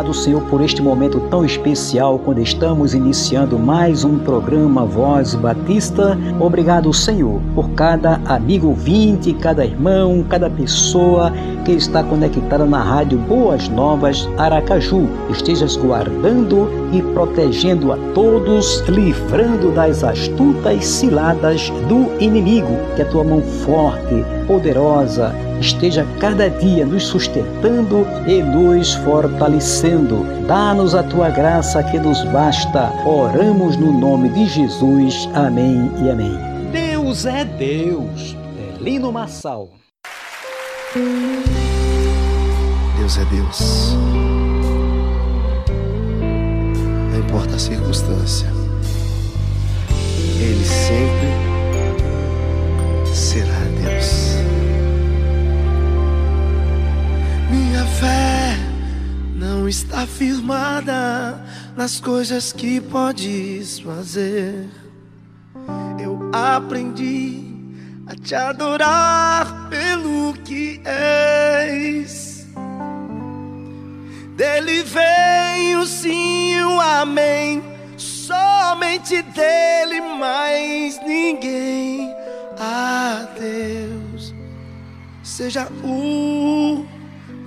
Obrigado, Senhor, por este momento tão especial quando estamos iniciando mais um programa Voz Batista. Obrigado, Senhor, por cada amigo ouvinte, cada irmão, cada pessoa que está conectada na rádio Boas Novas Aracaju. Estejas guardando e protegendo a todos, livrando das astutas ciladas do inimigo. Que a tua mão forte, poderosa, esteja cada dia nos sustentando e nos fortalecendo. Dá-nos a tua graça que nos basta. Oramos no nome de Jesus. Amém e amém. Deus é Deus. Lino Massal. Deus é Deus. Não importa a circunstância, Ele sempre será Minha fé não está firmada nas coisas que podes fazer. Eu aprendi a te adorar pelo que és. Dele vem o sim, o amém. Somente dele, mais ninguém. A Deus seja o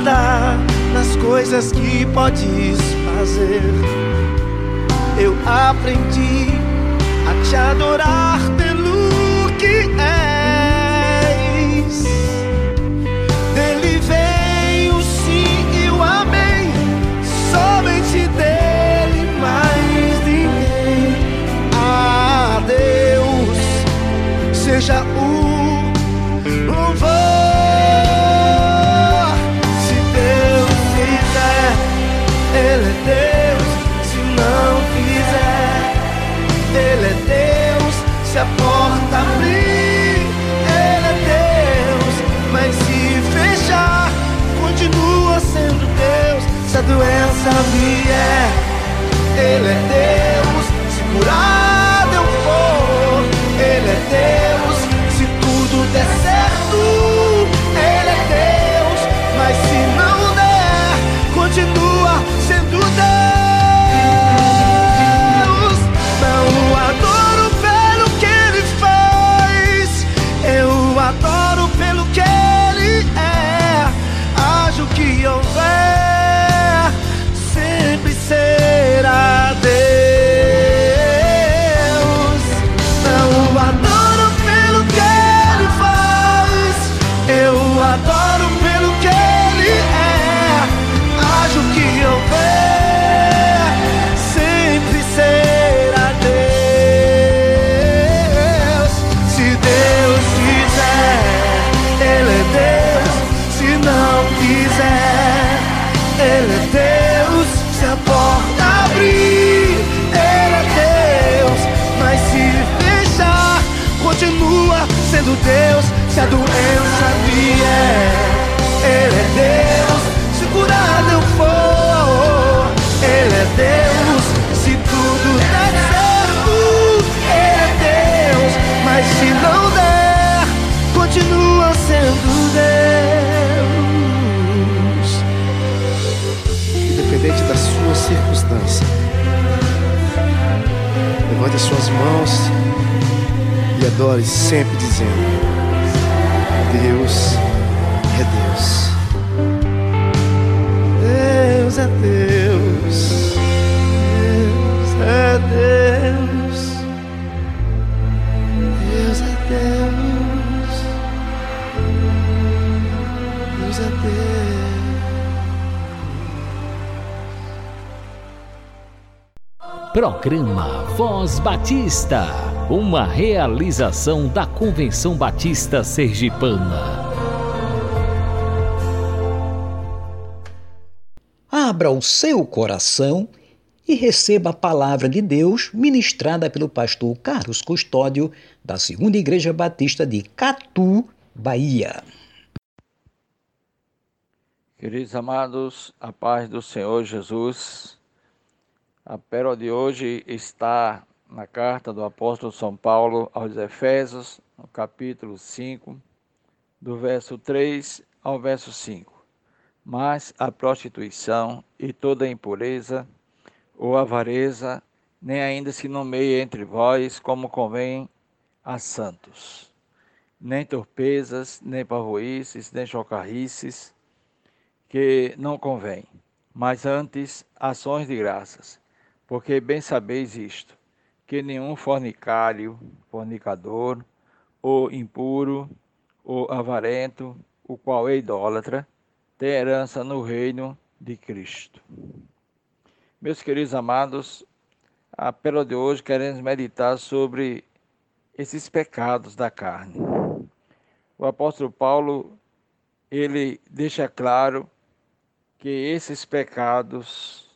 nas coisas que podes fazer. Eu aprendi a te adorar vier, Ele é Deus. Se curado continua sendo Deus Se a doença vier, Ele é Deus Se curado eu for, Ele é Deus Se tudo der certo, Ele é Deus Mas se não der, continua sendo Deus. Independente da sua circunstância Levante as suas mãos e adore sempre dizendo: Deus é Deus. Deus é Deus. Deus é Deus. Deus é Deus. Deus é Deus. Programa Voz Batista, uma realização da Convenção Batista Sergipana. Abra o seu coração e receba a palavra de Deus ministrada pelo pastor Carlos Custódio, da Segunda Igreja Batista de Catu, Bahia. Queridos amados, a paz do Senhor Jesus. A pérola de hoje está na carta do apóstolo São Paulo aos Efésios, no capítulo 5, do verso 3 ao verso 5. Mas a prostituição e toda impureza ou avareza nem ainda se nomeia entre vós como convém a santos. Nem torpezas, nem pavoices, nem chocarrices, que não convém, mas antes ações de graças porque bem sabeis isto, que nenhum fornicário, fornicador, ou impuro, ou avarento, o qual é idólatra, tem herança no reino de Cristo. Meus queridos amados, a pérola de hoje queremos meditar sobre esses pecados da carne. O apóstolo Paulo, ele deixa claro que esses pecados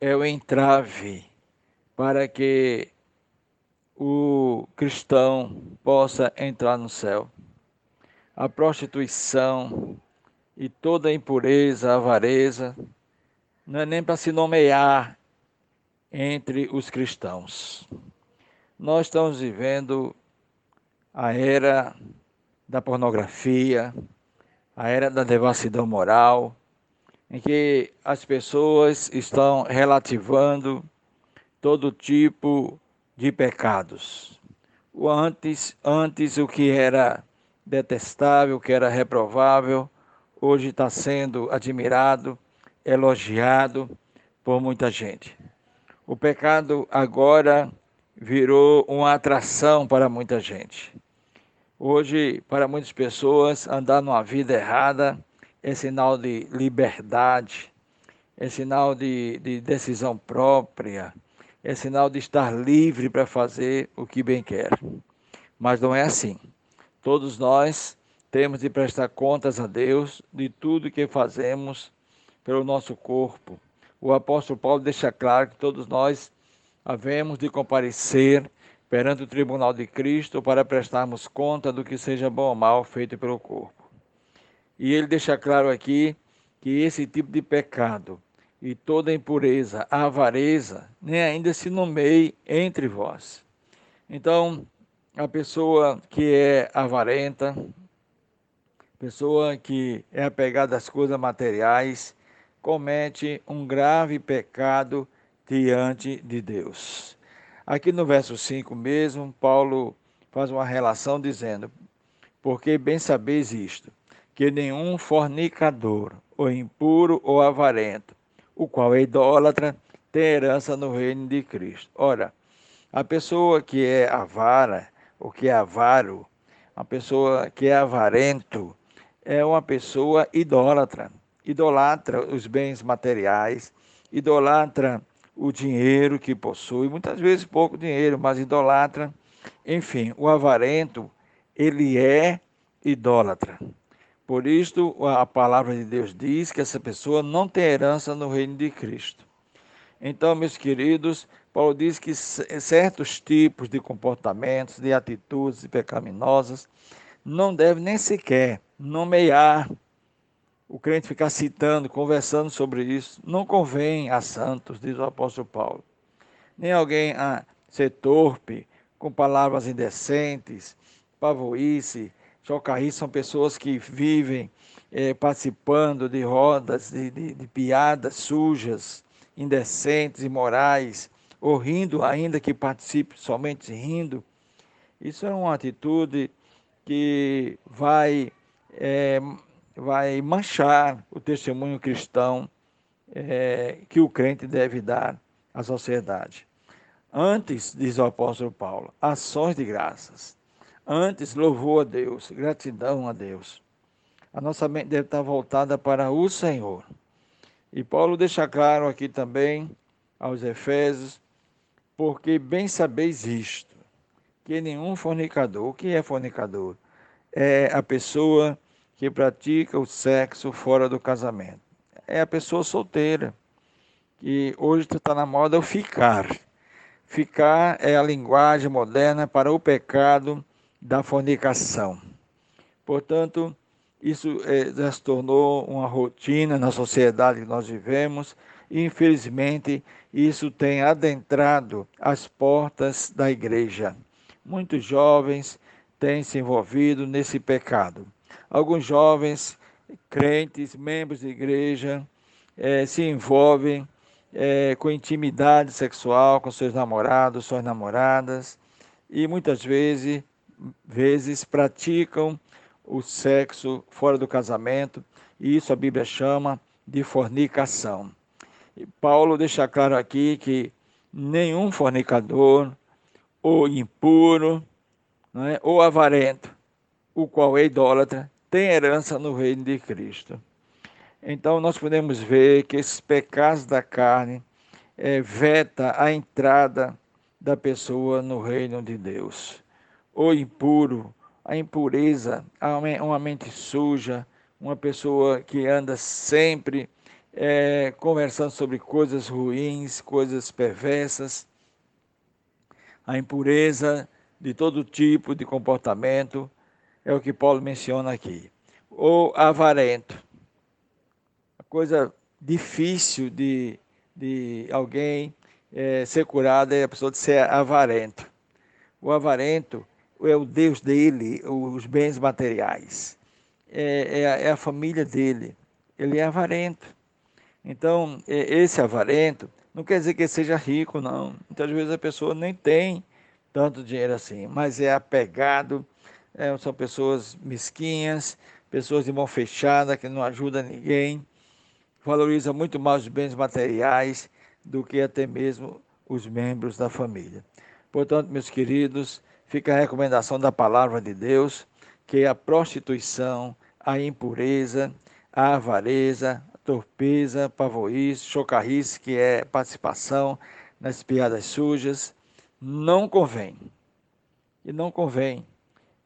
é o entrave para que o cristão possa entrar no céu. A prostituição e toda impureza, avareza, não é nem para se nomear entre os cristãos. Nós estamos vivendo a era da pornografia, a era da devassidão moral, em que as pessoas estão relativando todo tipo de pecados. O antes, antes o que era detestável, o que era reprovável, hoje está sendo admirado, elogiado por muita gente. O pecado agora virou uma atração para muita gente. Hoje, para muitas pessoas, andar numa vida errada é sinal de liberdade, é sinal de, de decisão própria, é sinal de estar livre para fazer o que bem quer. Mas não é assim. Todos nós temos de prestar contas a Deus de tudo que fazemos pelo nosso corpo. O apóstolo Paulo deixa claro que todos nós havemos de comparecer perante o tribunal de Cristo para prestarmos conta do que seja bom ou mal feito pelo corpo. E ele deixa claro aqui que esse tipo de pecado e toda impureza, avareza, nem ainda se nomeie entre vós. Então, a pessoa que é avarenta, pessoa que é apegada às coisas materiais, comete um grave pecado diante de Deus. Aqui no verso 5 mesmo, Paulo faz uma relação dizendo: Porque bem sabeis isto, que nenhum fornicador, ou impuro ou avarento, o qual é idólatra, tem herança no reino de Cristo. Ora, a pessoa que é avara, ou que é avaro, a pessoa que é avarento, é uma pessoa idólatra. Idolatra os bens materiais, idolatra o dinheiro que possui, muitas vezes pouco dinheiro, mas idolatra. Enfim, o avarento, ele é idólatra. Por isto, a palavra de Deus diz que essa pessoa não tem herança no reino de Cristo. Então, meus queridos, Paulo diz que certos tipos de comportamentos, de atitudes pecaminosas, não deve nem sequer nomear. O crente ficar citando, conversando sobre isso, não convém a santos, diz o apóstolo Paulo. Nem alguém a ser torpe, com palavras indecentes, pavoice, Chocarris são pessoas que vivem é, participando de rodas, de, de, de piadas sujas, indecentes, imorais, ou rindo, ainda que participe somente rindo. Isso é uma atitude que vai, é, vai manchar o testemunho cristão é, que o crente deve dar à sociedade. Antes, diz o apóstolo Paulo, ações de graças. Antes, louvor a Deus, gratidão a Deus. A nossa mente deve estar voltada para o Senhor. E Paulo deixa claro aqui também aos Efésios, porque bem sabeis isto, que nenhum fornicador, o que é fornicador? É a pessoa que pratica o sexo fora do casamento. É a pessoa solteira, que hoje está na moda o ficar. Ficar é a linguagem moderna para o pecado da fornicação. Portanto, isso é, já se tornou uma rotina na sociedade que nós vivemos e, infelizmente, isso tem adentrado as portas da igreja. Muitos jovens têm se envolvido nesse pecado. Alguns jovens, crentes, membros de igreja, é, se envolvem é, com intimidade sexual com seus namorados, suas namoradas, e muitas vezes, vezes praticam o sexo fora do casamento, e isso a Bíblia chama de fornicação. E Paulo deixa claro aqui que nenhum fornicador, ou impuro, é, ou avarento, o qual é idólatra, tem herança no reino de Cristo. Então nós podemos ver que esses pecados da carne é, veta a entrada da pessoa no reino de Deus. O impuro, a impureza, uma mente suja, uma pessoa que anda sempre é, conversando sobre coisas ruins, coisas perversas, a impureza de todo tipo de comportamento, é o que Paulo menciona aqui. Ou avarento, coisa difícil de, de alguém é, ser curado é a pessoa de ser avarento. O avarento é o Deus dele, os bens materiais. É, é, a, é a família dele. Ele é avarento. Então, esse avarento não quer dizer que ele seja rico, não. Muitas vezes a pessoa nem tem tanto dinheiro assim, mas é apegado, é, são pessoas mesquinhas, pessoas de mão fechada, que não ajudam ninguém, valoriza muito mais os bens materiais do que até mesmo os membros da família. Portanto, meus queridos, fica a recomendação da palavra de Deus, que a prostituição, a impureza, a avareza, a torpeza, pavoice, chocarrice, que é participação nas piadas sujas, não convém. E não convém.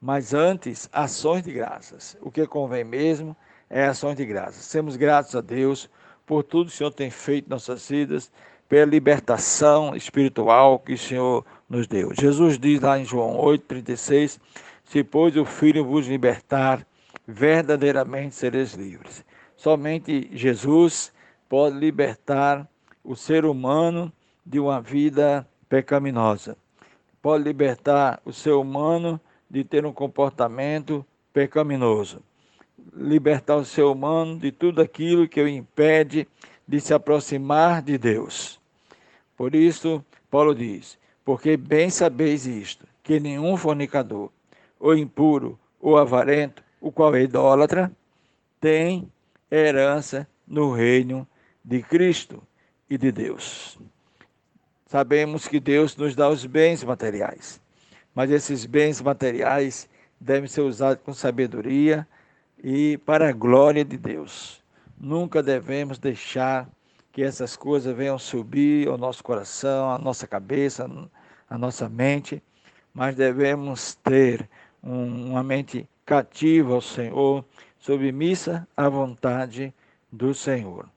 Mas antes, ações de graças. O que convém mesmo é ações de graças. Semos gratos a Deus por tudo que o Senhor tem feito em nossas vidas, pela libertação espiritual que o Senhor nos deu. Jesus diz lá em João 8,36: Se, pois, o Filho vos libertar, verdadeiramente sereis livres. Somente Jesus pode libertar o ser humano de uma vida pecaminosa. Pode libertar o ser humano de ter um comportamento pecaminoso libertar o ser humano de tudo aquilo que o impede de se aproximar de Deus. Por isso, Paulo diz: Porque bem sabeis isto, que nenhum fornicador, ou impuro, ou avarento, o qual é idólatra, tem herança no reino de Cristo e de Deus. Sabemos que Deus nos dá os bens materiais, mas esses bens materiais devem ser usados com sabedoria e para a glória de Deus. Nunca devemos deixar que essas coisas venham subir ao nosso coração, à nossa cabeça, à nossa mente, mas devemos ter um, uma mente cativa ao Senhor, submissa à vontade do Senhor.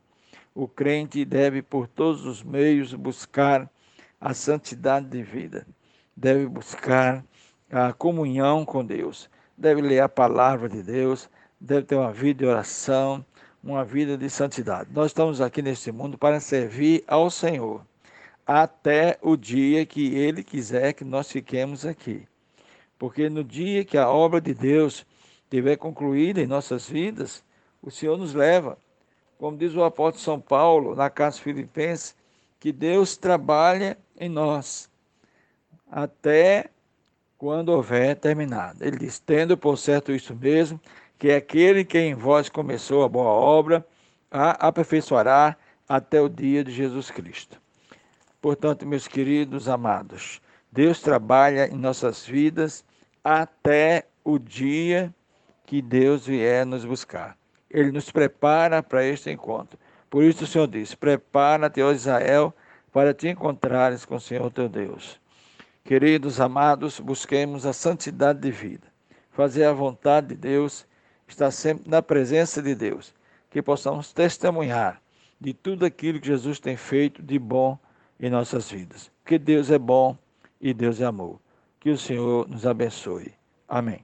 O crente deve, por todos os meios, buscar a santidade de vida, deve buscar a comunhão com Deus, deve ler a palavra de Deus, deve ter uma vida de oração, uma vida de santidade. Nós estamos aqui neste mundo para servir ao Senhor, até o dia que Ele quiser que nós fiquemos aqui. Porque no dia que a obra de Deus estiver concluída em nossas vidas, o Senhor nos leva. Como diz o apóstolo São Paulo na Casa Filipenses, que Deus trabalha em nós, até quando houver terminado. Ele diz: Tendo por certo isso mesmo, que aquele que em vós começou a boa obra, a aperfeiçoará até o dia de Jesus Cristo. Portanto, meus queridos amados, Deus trabalha em nossas vidas até o dia que Deus vier nos buscar. Ele nos prepara para este encontro. Por isso o Senhor diz: Prepara-te, ó Israel, para te encontrares com o Senhor teu Deus. Queridos amados, busquemos a santidade de vida, fazer a vontade de Deus, estar sempre na presença de Deus, que possamos testemunhar de tudo aquilo que Jesus tem feito de bom em nossas vidas. Porque Deus é bom e Deus é amor. Que o Senhor nos abençoe. Amém.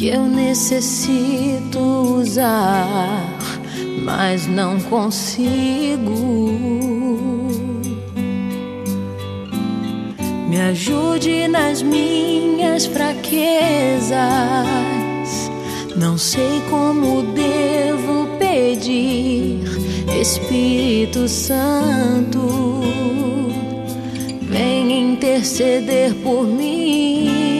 que eu necessito usar, mas não consigo. Me ajude nas minhas fraquezas. Não sei como devo pedir, Espírito Santo, vem interceder por mim.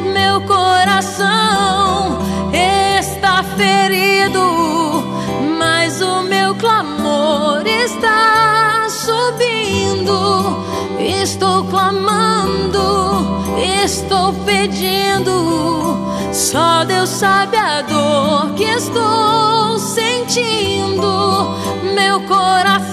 Meu coração está ferido, mas o meu clamor está subindo. Estou clamando, estou pedindo. Só Deus sabe a dor que estou sentindo. Meu coração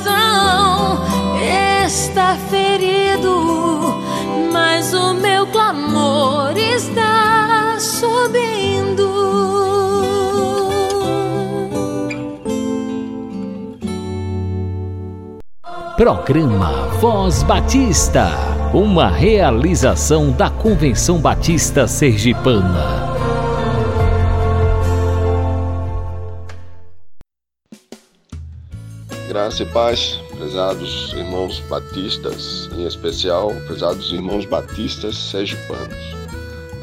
Programa Voz Batista, uma realização da Convenção Batista Sergipana. Graça e paz, prezados irmãos batistas, em especial, prezados irmãos batistas sergipanos.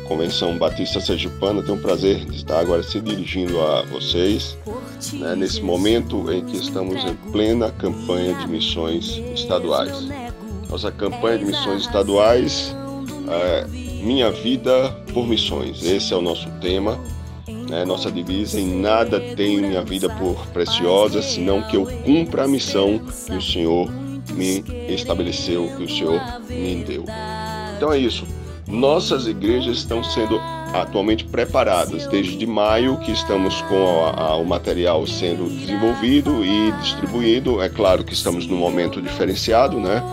Convenção Batista Sergipana tem o prazer de estar agora se dirigindo a vocês né, nesse momento em que estamos em plena campanha de missões estaduais. Nossa campanha de missões estaduais é Minha Vida por Missões. Esse é o nosso tema. Né, nossa divisa em nada tenho minha vida por preciosa, senão que eu cumpra a missão que o Senhor me estabeleceu, que o Senhor me deu. Então é isso. Nossas igrejas estão sendo atualmente preparadas desde maio que estamos com a, a, o material sendo desenvolvido e distribuído. É claro que estamos num momento diferenciado, né?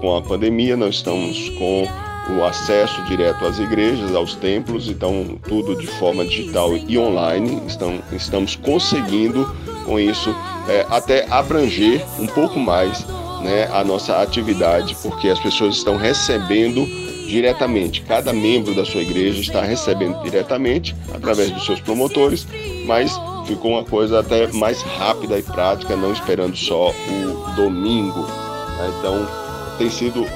Com a pandemia, nós estamos com o acesso direto às igrejas, aos templos, então tudo de forma digital e online. Estão, estamos conseguindo com isso é, até abranger um pouco mais né, a nossa atividade, porque as pessoas estão recebendo diretamente. Cada membro da sua igreja está recebendo diretamente através dos seus promotores, mas ficou uma coisa até mais rápida e prática, não esperando só o domingo. Né? Então, tem sido,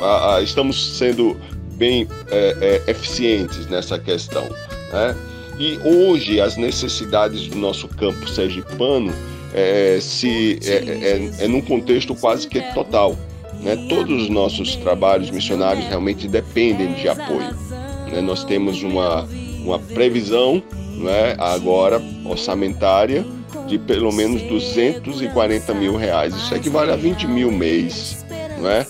estamos sendo bem é, é, eficientes nessa questão. Né? E hoje as necessidades do nosso campo sergipano é, se, é, é, é num contexto quase que total. Né? Todos os nossos trabalhos missionários realmente dependem de apoio. Né? Nós temos uma, uma previsão né, agora orçamentária de pelo menos 240 mil reais. Isso equivale a 20 mil mês. Né?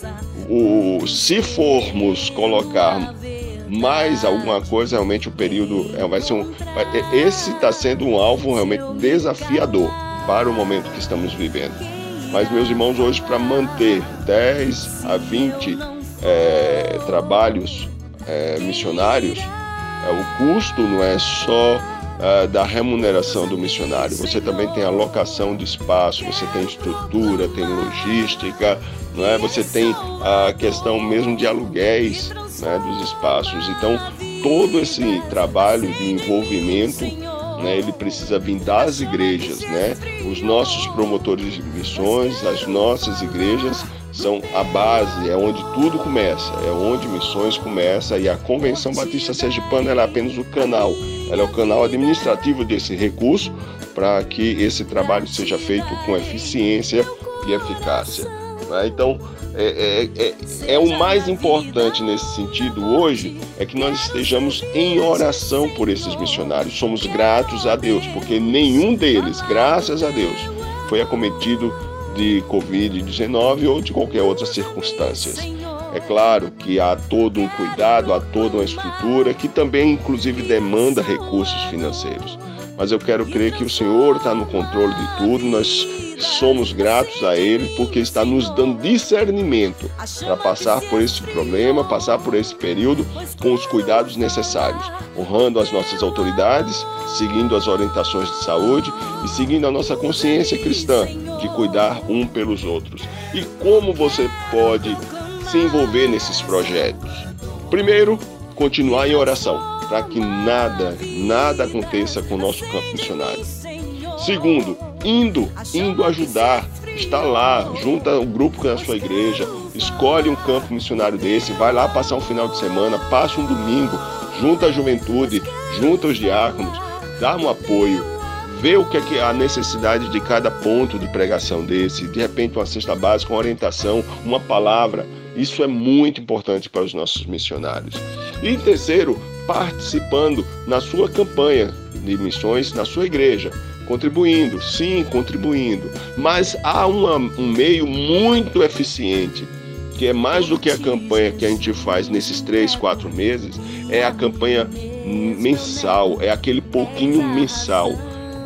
O, se formos colocar mais alguma coisa, realmente o período é, vai ser um. Esse está sendo um alvo realmente desafiador para o momento que estamos vivendo. Mas, meus irmãos, hoje, para manter 10 a 20 é, trabalhos é, missionários, é, o custo não é só é, da remuneração do missionário, você também tem alocação de espaço, você tem estrutura, tem logística, não é? você tem a questão mesmo de aluguéis né, dos espaços. Então, todo esse trabalho de envolvimento né, ele precisa vir das igrejas, né? Os nossos promotores de missões, as nossas igrejas são a base, é onde tudo começa, é onde missões começa e a Convenção Batista Sergipana é apenas o canal, ela é o canal administrativo desse recurso para que esse trabalho seja feito com eficiência e eficácia. Né? Então, é, é, é, é, o mais importante nesse sentido hoje é que nós estejamos em oração por esses missionários. Somos gratos a Deus, porque nenhum deles, graças a Deus, foi acometido de Covid-19 ou de qualquer outra circunstância. É claro que há todo um cuidado, há toda uma estrutura que também, inclusive, demanda recursos financeiros. Mas eu quero crer que o Senhor está no controle de tudo. Nós somos gratos a Ele porque está nos dando discernimento para passar por esse problema, passar por esse período com os cuidados necessários, honrando as nossas autoridades, seguindo as orientações de saúde e seguindo a nossa consciência cristã de cuidar um pelos outros. E como você pode se envolver nesses projetos? Primeiro, continuar em oração para que nada, nada aconteça com o nosso campo missionário. Segundo, indo, indo ajudar, está lá, junta o um grupo com a sua igreja, escolhe um campo missionário desse, vai lá passar um final de semana, passa um domingo, junta a juventude, junta os diáconos, dá um apoio, vê o que é que a necessidade de cada ponto de pregação desse, de repente uma cesta básica, uma orientação, uma palavra. Isso é muito importante para os nossos missionários. E terceiro, participando na sua campanha de missões na sua igreja contribuindo, sim, contribuindo. Mas há uma, um meio muito eficiente, que é mais do que a campanha que a gente faz nesses três, quatro meses, é a campanha mensal, é aquele pouquinho mensal.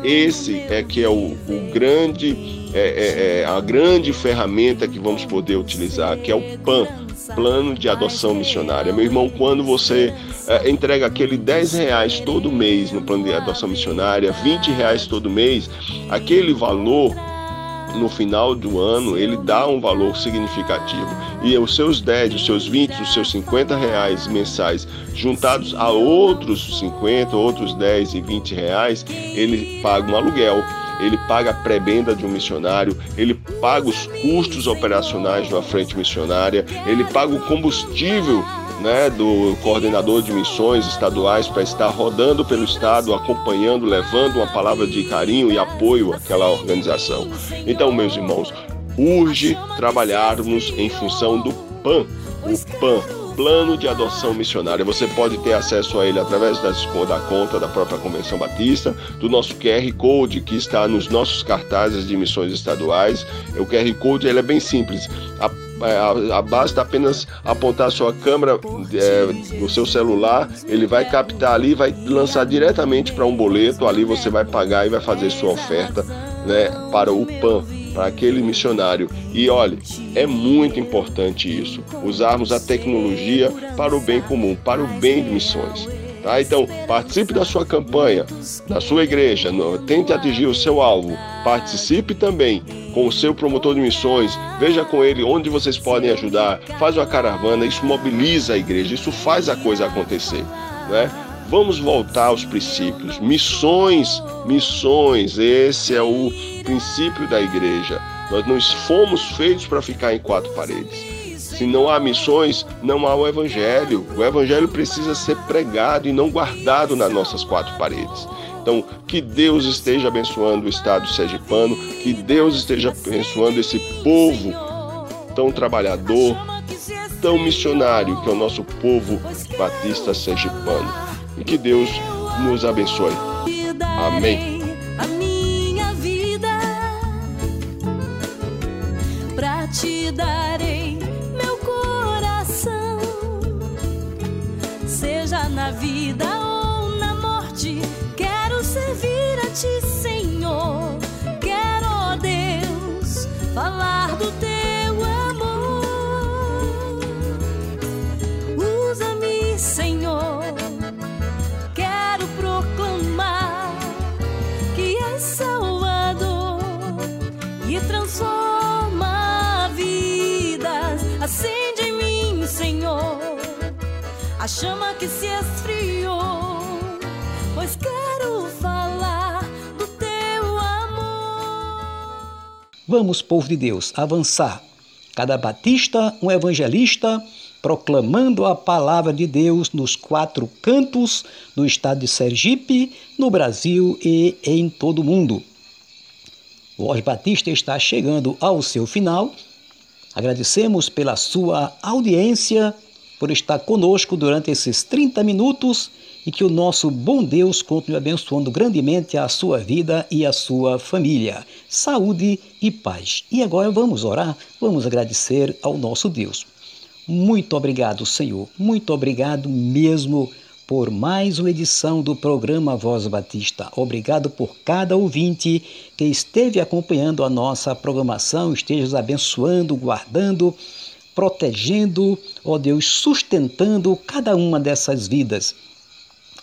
Esse é que é o, o grande, é, é, é a grande ferramenta que vamos poder utilizar, que é o PAN, Plano de Adoção Missionária. Meu irmão, quando você é, entrega aquele 10 reais todo mês no plano de adoção missionária, 20 reais todo mês, aquele valor no final do ano ele dá um valor significativo. E os seus 10, os seus 20, os seus 50 reais mensais juntados a outros 50, outros 10 e 20 reais, ele paga um aluguel ele paga a prebenda de um missionário, ele paga os custos operacionais de uma frente missionária, ele paga o combustível né, do coordenador de missões estaduais para estar rodando pelo estado, acompanhando, levando uma palavra de carinho e apoio àquela organização. Então, meus irmãos, urge trabalharmos em função do PAN, o PAN, plano de adoção missionária. Você pode ter acesso a ele através da conta da própria Convenção Batista, do nosso QR Code que está nos nossos cartazes de missões estaduais. O QR Code ele é bem simples. A, a, a basta apenas apontar sua câmera é, no seu celular, ele vai captar ali, vai lançar diretamente para um boleto. Ali você vai pagar e vai fazer sua oferta né, para o PAN para aquele missionário. E olhe, é muito importante isso, usarmos a tecnologia para o bem comum, para o bem de missões. Tá? Então, participe da sua campanha, da sua igreja, tente atingir o seu alvo. Participe também com o seu promotor de missões, veja com ele onde vocês podem ajudar, faz uma caravana, isso mobiliza a igreja, isso faz a coisa acontecer. Né? Vamos voltar aos princípios. Missões, missões, esse é o princípio da igreja. Nós não fomos feitos para ficar em quatro paredes. Se não há missões, não há o evangelho. O evangelho precisa ser pregado e não guardado nas nossas quatro paredes. Então, que Deus esteja abençoando o estado sergipano, que Deus esteja abençoando esse povo tão trabalhador, tão missionário que é o nosso povo batista sergipano. E que Deus nos abençoe. Amém. A minha vida pra te darei meu coração, seja na vida a chama que se esfriou, pois quero falar do teu amor. Vamos, povo de Deus, avançar. Cada batista, um evangelista, proclamando a palavra de Deus nos quatro cantos do estado de Sergipe, no Brasil e em todo o mundo. O Voz Batista está chegando ao seu final. Agradecemos pela sua audiência, por estar conosco durante esses 30 minutos e que o nosso bom Deus continue abençoando grandemente a sua vida e a sua família. Saúde e paz. E agora vamos orar, vamos agradecer ao nosso Deus. Muito obrigado, Senhor. Muito obrigado mesmo por mais uma edição do programa Voz Batista. Obrigado por cada ouvinte que esteve acompanhando a nossa programação, esteja abençoando, guardando, protegendo, ó Deus, sustentando cada uma dessas vidas.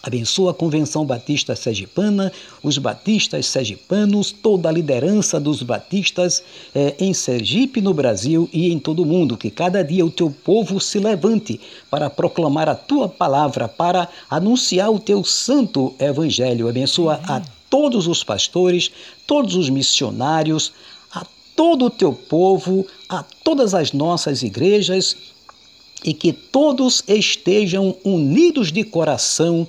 Abençoa a Convenção Batista Sergipana, os batistas sergipanos, toda a liderança dos batistas eh, em Sergipe, no Brasil e em todo o mundo. Que cada dia o teu povo se levante para proclamar a tua palavra, para anunciar o teu santo evangelho. Abençoa a todos os pastores, todos os missionários, a todo o teu povo, a todas as nossas igrejas e que todos estejam unidos de coração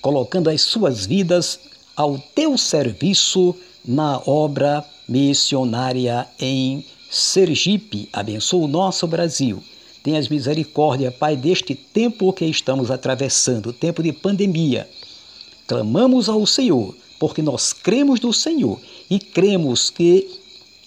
colocando as suas vidas ao teu serviço na obra missionária em Sergipe. Abençoa o nosso Brasil. Tenhas misericórdia, Pai, deste tempo que estamos atravessando, tempo de pandemia. Clamamos ao Senhor, porque nós cremos no Senhor e cremos que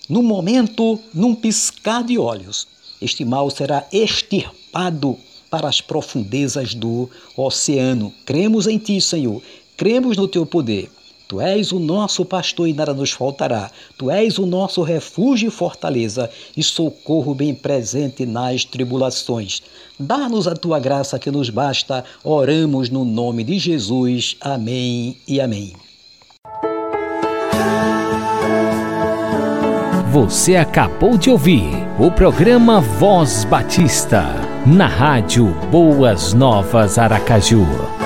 no momento, num piscar de olhos, este mal será extirpado para as profundezas do oceano. Cremos em Ti, Senhor, cremos no Teu poder. Tu és o nosso pastor e nada nos faltará. Tu és o nosso refúgio e fortaleza e socorro bem presente nas tribulações. Dá-nos a tua graça que nos basta. Oramos no nome de Jesus. Amém e amém. Você acabou de ouvir o programa Voz Batista, na rádio Boas Novas Aracaju.